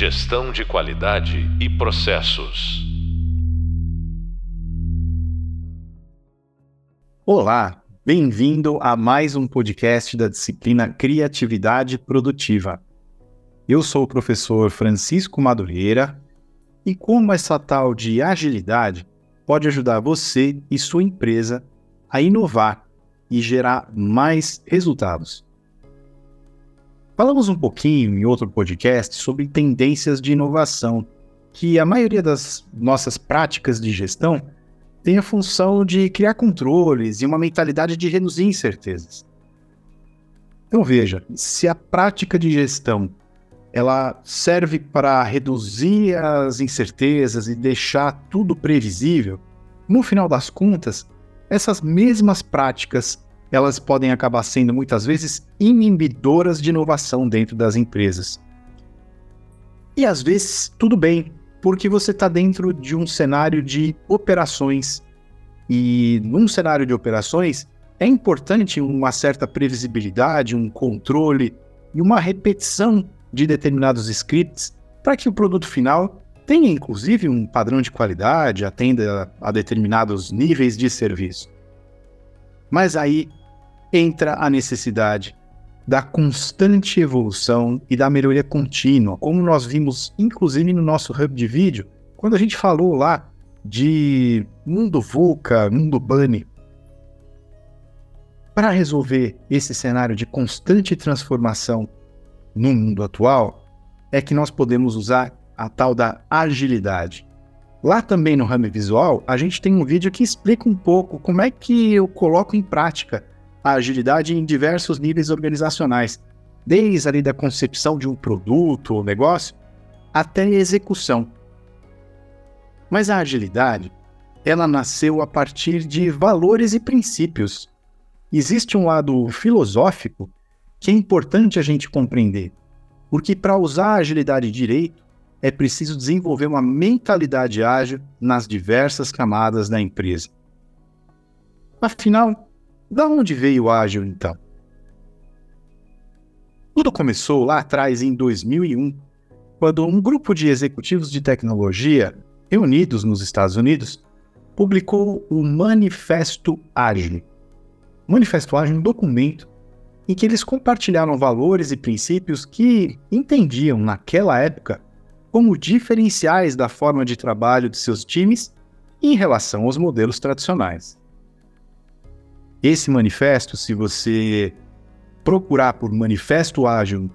Gestão de qualidade e processos. Olá, bem-vindo a mais um podcast da disciplina Criatividade Produtiva. Eu sou o professor Francisco Madureira e como essa tal de agilidade pode ajudar você e sua empresa a inovar e gerar mais resultados. Falamos um pouquinho em outro podcast sobre tendências de inovação, que a maioria das nossas práticas de gestão tem a função de criar controles e uma mentalidade de reduzir incertezas. Então veja, se a prática de gestão ela serve para reduzir as incertezas e deixar tudo previsível, no final das contas, essas mesmas práticas elas podem acabar sendo muitas vezes inibidoras de inovação dentro das empresas. E às vezes tudo bem, porque você está dentro de um cenário de operações. E num cenário de operações é importante uma certa previsibilidade, um controle e uma repetição de determinados scripts para que o produto final tenha inclusive um padrão de qualidade, atenda a determinados níveis de serviço. Mas aí entra a necessidade da constante evolução e da melhoria contínua, como nós vimos inclusive no nosso hub de vídeo, quando a gente falou lá de mundo VUCA, mundo Bunny. Para resolver esse cenário de constante transformação no mundo atual, é que nós podemos usar a tal da agilidade. Lá também no Rame Visual, a gente tem um vídeo que explica um pouco como é que eu coloco em prática a agilidade em diversos níveis organizacionais, desde ali da concepção de um produto ou negócio até a execução. Mas a agilidade, ela nasceu a partir de valores e princípios. Existe um lado filosófico que é importante a gente compreender, porque para usar a agilidade direito, é preciso desenvolver uma mentalidade ágil nas diversas camadas da empresa. Afinal, da onde veio o ágil então? Tudo começou lá atrás em 2001, quando um grupo de executivos de tecnologia reunidos nos Estados Unidos publicou o Manifesto Ágil. Manifesto Ágil é um documento em que eles compartilharam valores e princípios que entendiam naquela época como diferenciais da forma de trabalho de seus times em relação aos modelos tradicionais. Esse manifesto, se você procurar por Manifesto Ágil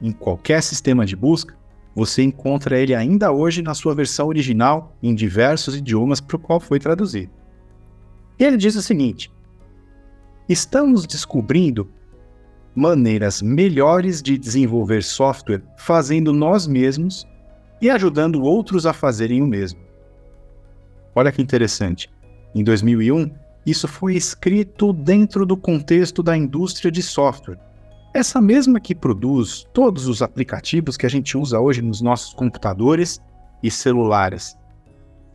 em qualquer sistema de busca, você encontra ele ainda hoje na sua versão original em diversos idiomas para o qual foi traduzido. E ele diz o seguinte: Estamos descobrindo maneiras melhores de desenvolver software fazendo nós mesmos e ajudando outros a fazerem o mesmo. Olha que interessante. Em 2001, isso foi escrito dentro do contexto da indústria de software. Essa mesma que produz todos os aplicativos que a gente usa hoje nos nossos computadores e celulares.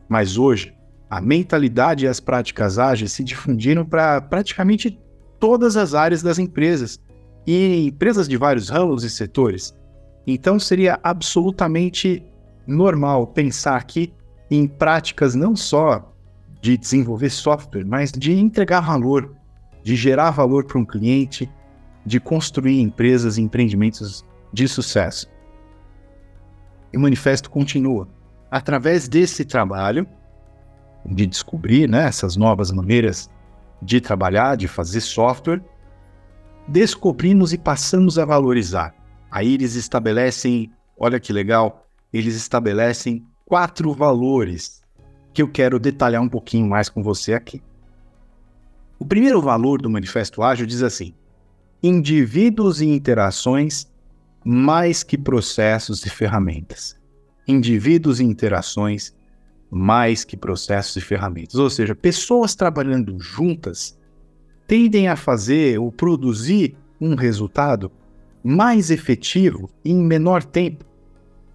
Mas hoje, a mentalidade e as práticas ágeis se difundiram para praticamente todas as áreas das empresas e empresas de vários ramos e setores. Então seria absolutamente normal pensar aqui em práticas não só de desenvolver software, mas de entregar valor, de gerar valor para um cliente, de construir empresas e empreendimentos de sucesso. E o manifesto continua. Através desse trabalho, de descobrir né, essas novas maneiras de trabalhar, de fazer software, descobrimos e passamos a valorizar. Aí eles estabelecem, olha que legal, eles estabelecem quatro valores que eu quero detalhar um pouquinho mais com você aqui. O primeiro valor do Manifesto Ágil diz assim: indivíduos e interações mais que processos e ferramentas. Indivíduos e interações mais que processos e ferramentas. Ou seja, pessoas trabalhando juntas tendem a fazer ou produzir um resultado mais efetivo em menor tempo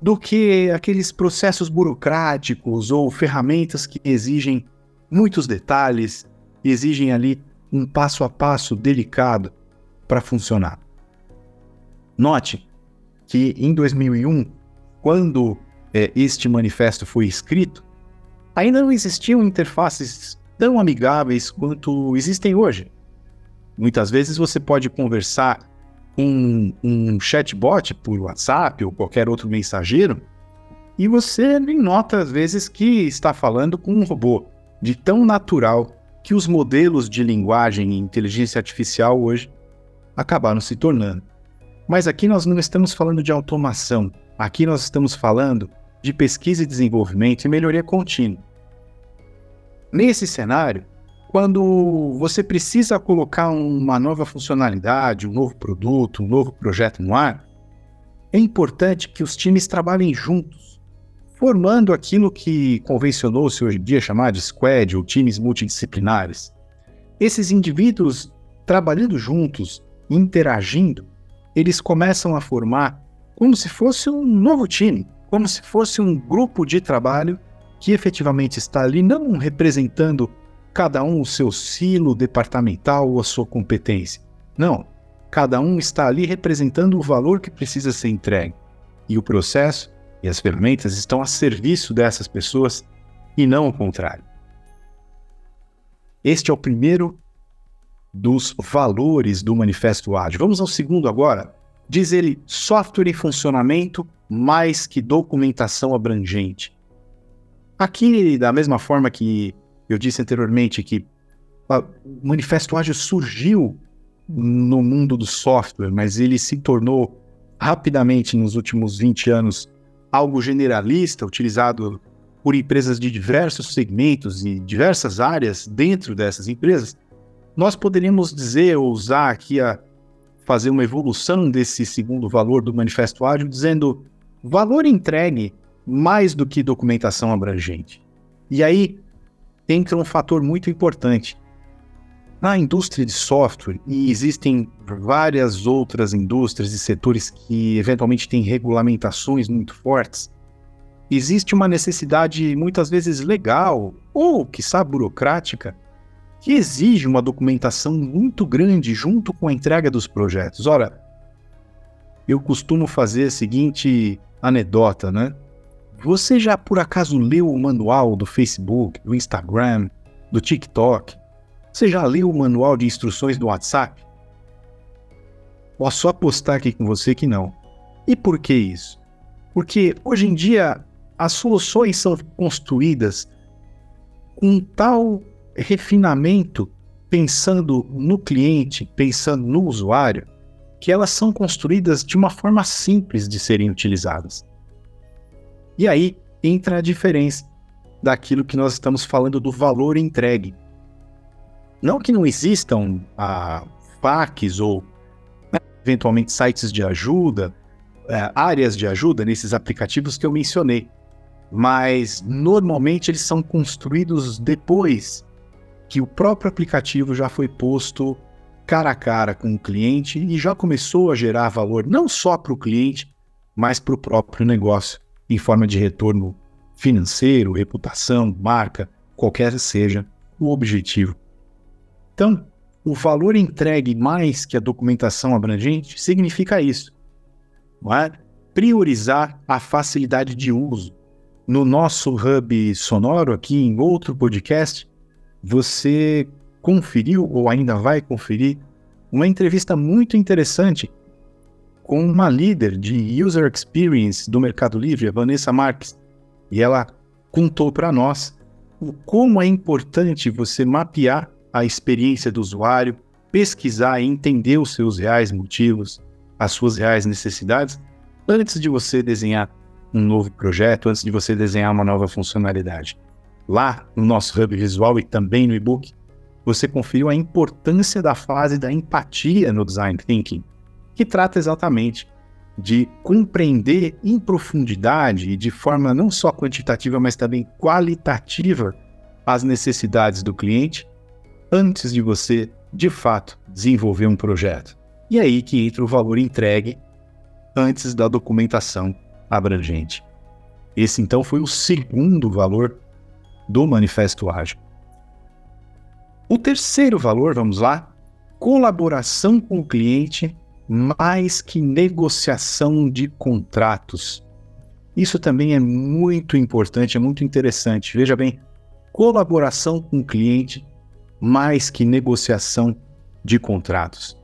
do que aqueles processos burocráticos ou ferramentas que exigem muitos detalhes, exigem ali um passo a passo delicado para funcionar. Note que em 2001, quando é, este manifesto foi escrito, ainda não existiam interfaces tão amigáveis quanto existem hoje. Muitas vezes você pode conversar com um chatbot por WhatsApp ou qualquer outro mensageiro e você nem nota às vezes que está falando com um robô, de tão natural que os modelos de linguagem e inteligência artificial hoje acabaram se tornando. Mas aqui nós não estamos falando de automação, aqui nós estamos falando de pesquisa e desenvolvimento e melhoria contínua. Nesse cenário, quando você precisa colocar uma nova funcionalidade, um novo produto, um novo projeto no ar, é importante que os times trabalhem juntos, formando aquilo que convencionou-se hoje em dia chamar de squad ou times multidisciplinares. Esses indivíduos trabalhando juntos, interagindo, eles começam a formar como se fosse um novo time, como se fosse um grupo de trabalho que efetivamente está ali não representando cada um o seu silo departamental ou a sua competência. Não, cada um está ali representando o valor que precisa ser entregue. E o processo e as ferramentas estão a serviço dessas pessoas e não o contrário. Este é o primeiro dos valores do Manifesto Ágil. Vamos ao segundo agora. Diz ele: software em funcionamento mais que documentação abrangente. Aqui, da mesma forma que eu disse anteriormente, que o Manifesto Ágil surgiu no mundo do software, mas ele se tornou rapidamente nos últimos 20 anos algo generalista, utilizado por empresas de diversos segmentos e diversas áreas dentro dessas empresas, nós poderíamos dizer ou usar aqui a fazer uma evolução desse segundo valor do Manifesto Ágil, dizendo valor entregue mais do que documentação abrangente. E aí entra um fator muito importante. Na indústria de software, e existem várias outras indústrias e setores que eventualmente têm regulamentações muito fortes, existe uma necessidade muitas vezes legal ou, quiçá, burocrática, que exige uma documentação muito grande junto com a entrega dos projetos. Ora, eu costumo fazer a seguinte anedota, né? Você já por acaso leu o manual do Facebook, do Instagram, do TikTok? Você já leu o manual de instruções do WhatsApp? Posso apostar aqui com você que não. E por que isso? Porque hoje em dia as soluções são construídas com tal refinamento, pensando no cliente, pensando no usuário, que elas são construídas de uma forma simples de serem utilizadas. E aí entra a diferença daquilo que nós estamos falando do valor entregue. Não que não existam ah, ou né, eventualmente sites de ajuda, eh, áreas de ajuda nesses aplicativos que eu mencionei, mas normalmente eles são construídos depois que o próprio aplicativo já foi posto cara a cara com o cliente e já começou a gerar valor não só para o cliente, mas para o próprio negócio em forma de retorno financeiro, reputação, marca, qualquer seja o objetivo. Então, o valor entregue mais que a documentação abrangente significa isso. Não é? Priorizar a facilidade de uso. No nosso hub sonoro, aqui em outro podcast, você conferiu ou ainda vai conferir uma entrevista muito interessante com uma líder de User Experience do Mercado Livre, a Vanessa Marques, e ela contou para nós o como é importante você mapear a experiência do usuário, pesquisar e entender os seus reais motivos, as suas reais necessidades, antes de você desenhar um novo projeto, antes de você desenhar uma nova funcionalidade. Lá no nosso hub visual e também no e-book, você conferiu a importância da fase da empatia no design thinking que trata exatamente de compreender em profundidade e de forma não só quantitativa, mas também qualitativa as necessidades do cliente antes de você, de fato, desenvolver um projeto. E é aí que entra o valor entregue antes da documentação abrangente. Esse então foi o segundo valor do Manifesto Ágil. O terceiro valor, vamos lá, colaboração com o cliente mais que negociação de contratos. Isso também é muito importante, é muito interessante. Veja bem, colaboração com o cliente mais que negociação de contratos.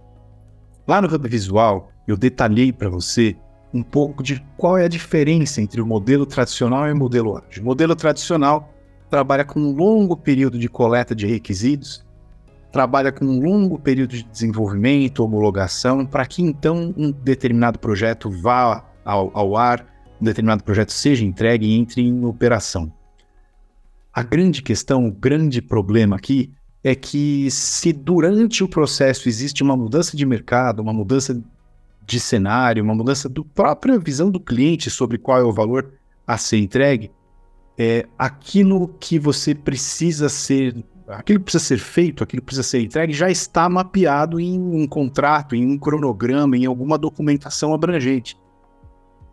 Lá no Hub Visual, eu detalhei para você um pouco de qual é a diferença entre o modelo tradicional e o modelo ágil. O modelo tradicional trabalha com um longo período de coleta de requisitos, trabalha com um longo período de desenvolvimento, homologação, para que então um determinado projeto vá ao, ao ar, um determinado projeto seja entregue e entre em operação. A grande questão, o grande problema aqui é que se durante o processo existe uma mudança de mercado, uma mudança de cenário, uma mudança da própria visão do cliente sobre qual é o valor a ser entregue, é aquilo que você precisa ser, aquilo que precisa ser feito, aquilo que precisa ser entregue já está mapeado em um contrato, em um cronograma, em alguma documentação abrangente.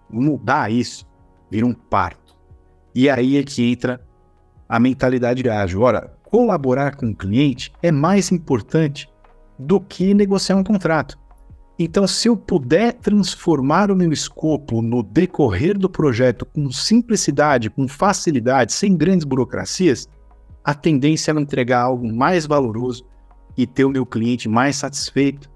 Mudar isso vira um parto. E aí é que entra a mentalidade ágil. Ora, colaborar com o cliente é mais importante do que negociar um contrato. Então, se eu puder transformar o meu escopo no decorrer do projeto com simplicidade, com facilidade, sem grandes burocracias, a tendência é entregar algo mais valoroso e ter o meu cliente mais satisfeito,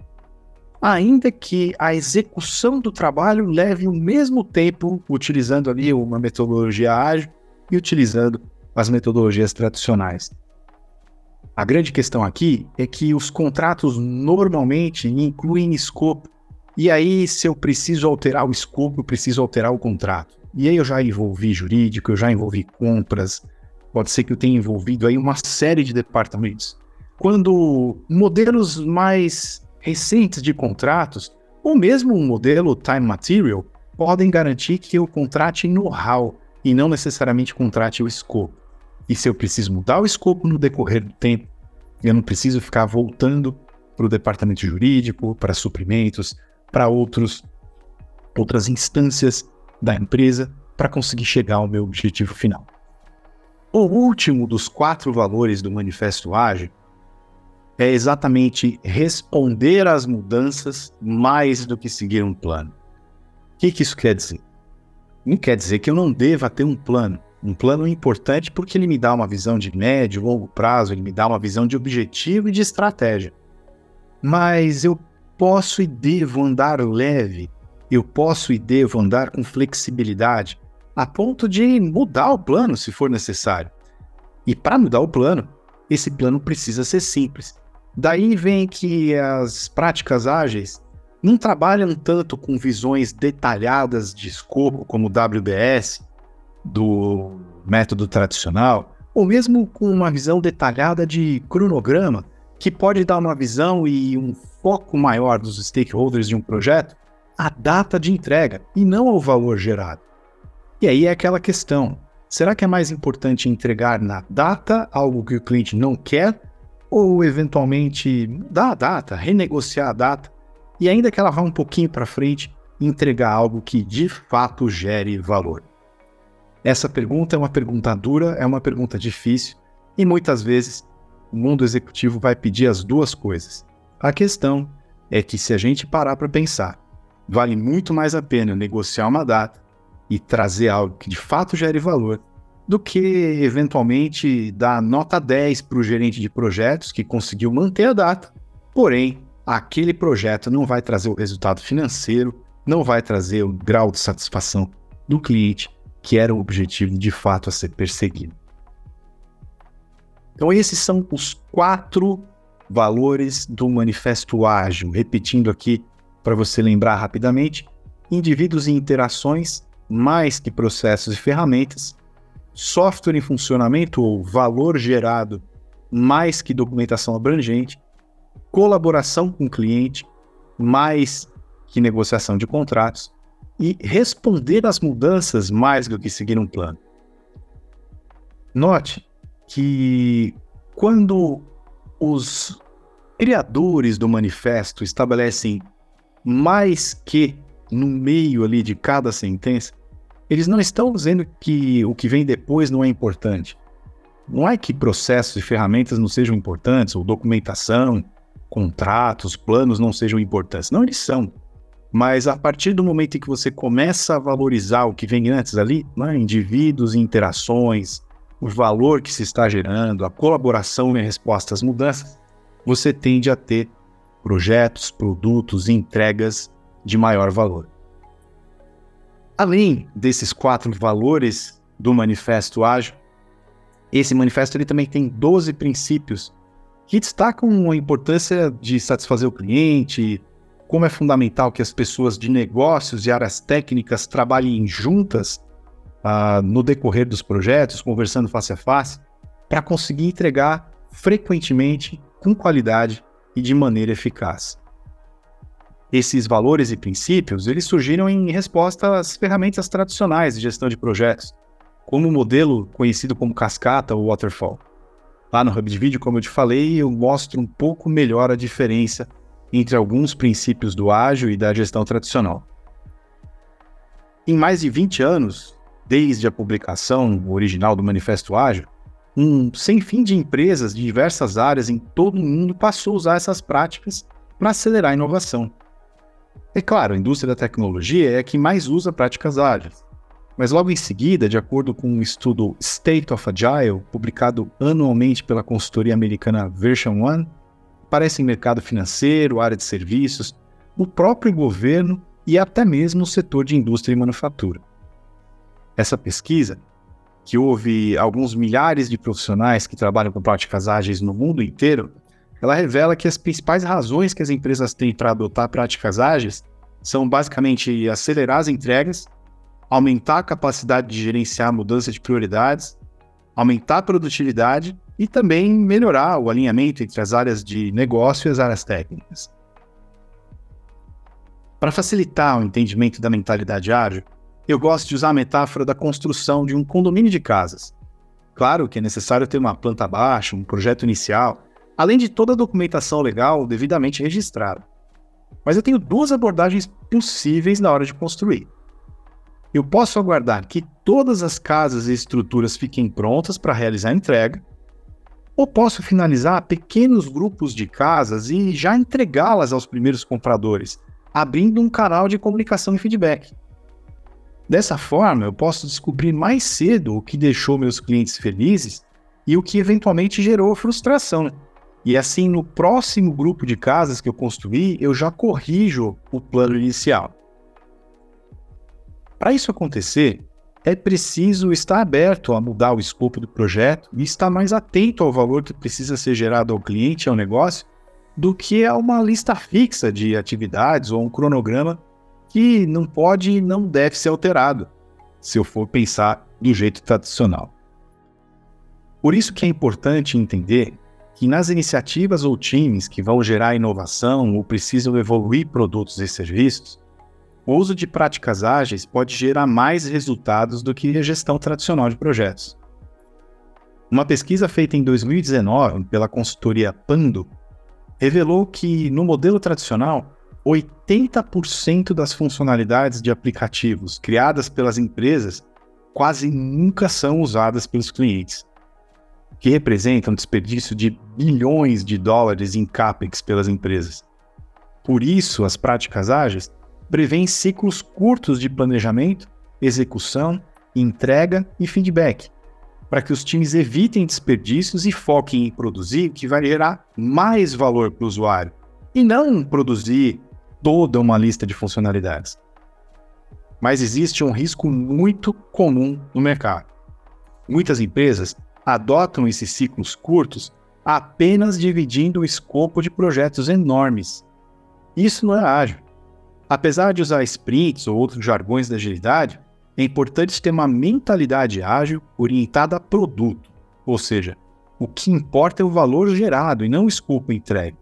ainda que a execução do trabalho leve o mesmo tempo utilizando ali uma metodologia ágil e utilizando as metodologias tradicionais. A grande questão aqui é que os contratos normalmente incluem escopo. E aí, se eu preciso alterar o escopo, eu preciso alterar o contrato. E aí eu já envolvi jurídico, eu já envolvi compras, pode ser que eu tenha envolvido aí uma série de departamentos. Quando modelos mais recentes de contratos, ou mesmo um modelo time material, podem garantir que eu contrate know-how e não necessariamente contrate o escopo. E se eu preciso mudar o escopo no decorrer do tempo, eu não preciso ficar voltando para o departamento jurídico, para suprimentos, para outros outras instâncias da empresa para conseguir chegar ao meu objetivo final. O último dos quatro valores do Manifesto Ágil é exatamente responder às mudanças mais do que seguir um plano. O que, que isso quer dizer? Não quer dizer que eu não deva ter um plano. Um plano importante porque ele me dá uma visão de médio, longo prazo, ele me dá uma visão de objetivo e de estratégia. Mas eu posso e devo andar leve, eu posso e devo andar com flexibilidade, a ponto de mudar o plano se for necessário. E para mudar o plano, esse plano precisa ser simples. Daí vem que as práticas ágeis não trabalham tanto com visões detalhadas de escopo como o WBS, do método tradicional, ou mesmo com uma visão detalhada de cronograma, que pode dar uma visão e um foco maior dos stakeholders de um projeto à data de entrega e não ao valor gerado. E aí é aquela questão: será que é mais importante entregar na data algo que o cliente não quer, ou eventualmente dar a data, renegociar a data e ainda que ela vá um pouquinho para frente, entregar algo que de fato gere valor? Essa pergunta é uma pergunta dura, é uma pergunta difícil e muitas vezes o mundo executivo vai pedir as duas coisas. A questão é que se a gente parar para pensar, vale muito mais a pena negociar uma data e trazer algo que de fato gere valor do que eventualmente dar nota 10 para o gerente de projetos que conseguiu manter a data, porém aquele projeto não vai trazer o resultado financeiro, não vai trazer o grau de satisfação do cliente que era o objetivo de fato a ser perseguido. Então, esses são os quatro valores do Manifesto Ágil. Repetindo aqui para você lembrar rapidamente: indivíduos e interações, mais que processos e ferramentas, software em funcionamento ou valor gerado, mais que documentação abrangente, colaboração com o cliente, mais que negociação de contratos, e responder às mudanças mais do que seguir um plano. Note que quando os criadores do manifesto estabelecem mais que no meio ali de cada sentença, eles não estão dizendo que o que vem depois não é importante. Não é que processos e ferramentas não sejam importantes, ou documentação, contratos, planos não sejam importantes. Não, eles são Mas a partir do momento em que você começa a valorizar o que vem antes ali, né, indivíduos e interações, o valor que se está gerando, a colaboração em resposta às mudanças, você tende a ter projetos, produtos entregas de maior valor. Além desses quatro valores do Manifesto Ágil, esse manifesto ele também tem 12 princípios que destacam a importância de satisfazer o cliente, como é fundamental que as pessoas de negócios e áreas técnicas trabalhem juntas uh, no decorrer dos projetos, conversando face a face, para conseguir entregar frequentemente, com qualidade e de maneira eficaz. Esses valores e princípios, eles surgiram em resposta às ferramentas tradicionais de gestão de projetos, como o modelo conhecido como cascata ou waterfall. Lá no Hub de Vídeo, como eu te falei, eu mostro um pouco melhor a diferença entre alguns princípios do ágil e da gestão tradicional. Em mais de 20 anos, desde a publicação original do Manifesto Ágil, um sem fim de empresas de diversas áreas em todo o mundo passou a usar essas práticas para acelerar a inovação. É claro, a indústria da tecnologia é a que mais usa práticas ágeis. Mas logo em seguida, de acordo com um estudo State of Agile, publicado anualmente pela consultoria americana Version One, aparece em mercado financeiro, área de serviços, o próprio governo e até mesmo o setor de indústria e manufatura. Essa pesquisa, que houve alguns milhares de profissionais que trabalham com práticas ágeis no mundo inteiro, ela revela que as principais razões que as empresas têm para adotar práticas ágeis são basicamente acelerar as entregas, aumentar a capacidade de gerenciar a mudança de prioridades, aumentar a produtividade e também melhorar o alinhamento entre as áreas de negócio e as áreas técnicas. Para facilitar o entendimento da mentalidade ágil, eu gosto de usar a metáfora da construção de um condomínio de casas. Claro que é necessário ter uma planta baixa, um projeto inicial, além de toda a documentação legal devidamente registrada. Mas eu tenho duas abordagens possíveis na hora de construir. Eu posso aguardar que todas as casas e estruturas fiquem prontas para realizar a entrega, ou posso finalizar pequenos grupos de casas e já entregá-las aos primeiros compradores, abrindo um canal de comunicação e feedback. Dessa forma, eu posso descobrir mais cedo o que deixou meus clientes felizes e o que eventualmente gerou frustração. E assim, no próximo grupo de casas que eu construir, eu já corrijo o plano inicial. Para isso acontecer, é preciso estar aberto a mudar o escopo do projeto e estar mais atento ao valor que precisa ser gerado ao cliente e ao negócio do que a uma lista fixa de atividades ou um cronograma que não pode e não deve ser alterado, se eu for pensar do jeito tradicional. Por isso que é importante entender que nas iniciativas ou times que vão gerar inovação ou precisam evoluir produtos e serviços, o uso de práticas ágeis pode gerar mais resultados do que a gestão tradicional de projetos. Uma pesquisa feita em 2019 pela consultoria Pando revelou que, no modelo tradicional, 80% das funcionalidades de aplicativos criadas pelas empresas quase nunca são usadas pelos clientes, que representa um desperdício de bilhões de dólares em CAPEX pelas empresas. Por isso, as práticas ágeis prevêem ciclos curtos de planejamento, execução, entrega e feedback, para que os times evitem desperdícios e foquem em produzir o que vai gerar mais valor para o usuário, e não produzir toda uma lista de funcionalidades. Mas existe um risco muito comum no mercado. Muitas empresas adotam esses ciclos curtos apenas dividindo o escopo de projetos enormes. Isso não é ágil. Apesar de usar sprints ou outros jargões da agilidade, é importante ter uma mentalidade ágil orientada a produto, ou seja, o que importa é o valor gerado e não o escopo entregue.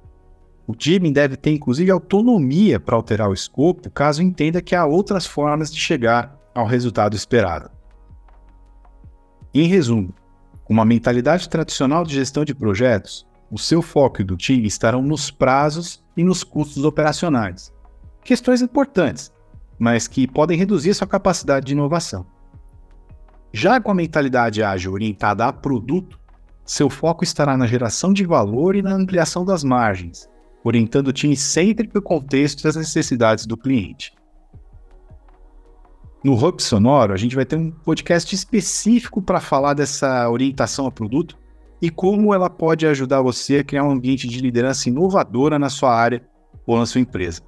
O time deve ter inclusive autonomia para alterar o escopo caso entenda que há outras formas de chegar ao resultado esperado. Em resumo, com uma mentalidade tradicional de gestão de projetos, o seu foco e do time estarão nos prazos e nos custos operacionais, questões importantes, mas que podem reduzir sua capacidade de inovação. Já com a mentalidade ágil orientada a produto, seu foco estará na geração de valor e na ampliação das margens, orientando o time sempre para o contexto das necessidades do cliente. No Hub Sonoro, a gente vai ter um podcast específico para falar dessa orientação ao produto e como ela pode ajudar você a criar um ambiente de liderança inovadora na sua área ou na sua empresa.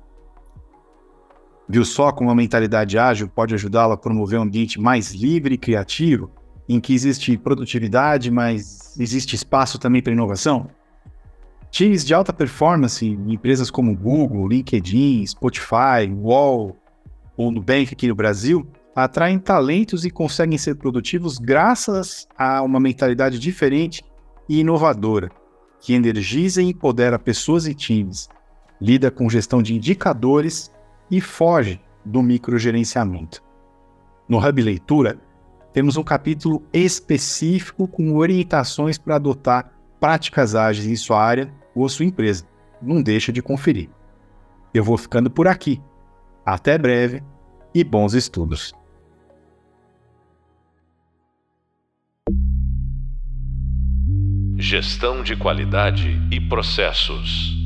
Viu só como a mentalidade ágil pode ajudá-la a promover um ambiente mais livre e criativo, em que existe produtividade, mas existe espaço também para inovação? Times de alta performance em empresas como Google, LinkedIn, Spotify, Wall ou Nubank aqui no Brasil atraem talentos e conseguem ser produtivos graças a uma mentalidade diferente e inovadora, que energiza e empodera pessoas e times, lida com gestão de indicadores e foge do microgerenciamento. No Hub Leitura, temos um capítulo específico com orientações para adotar práticas ágeis em sua área ou sua empresa. Não deixa de conferir. Eu vou ficando por aqui. Até breve e bons estudos. Gestão de qualidade e processos.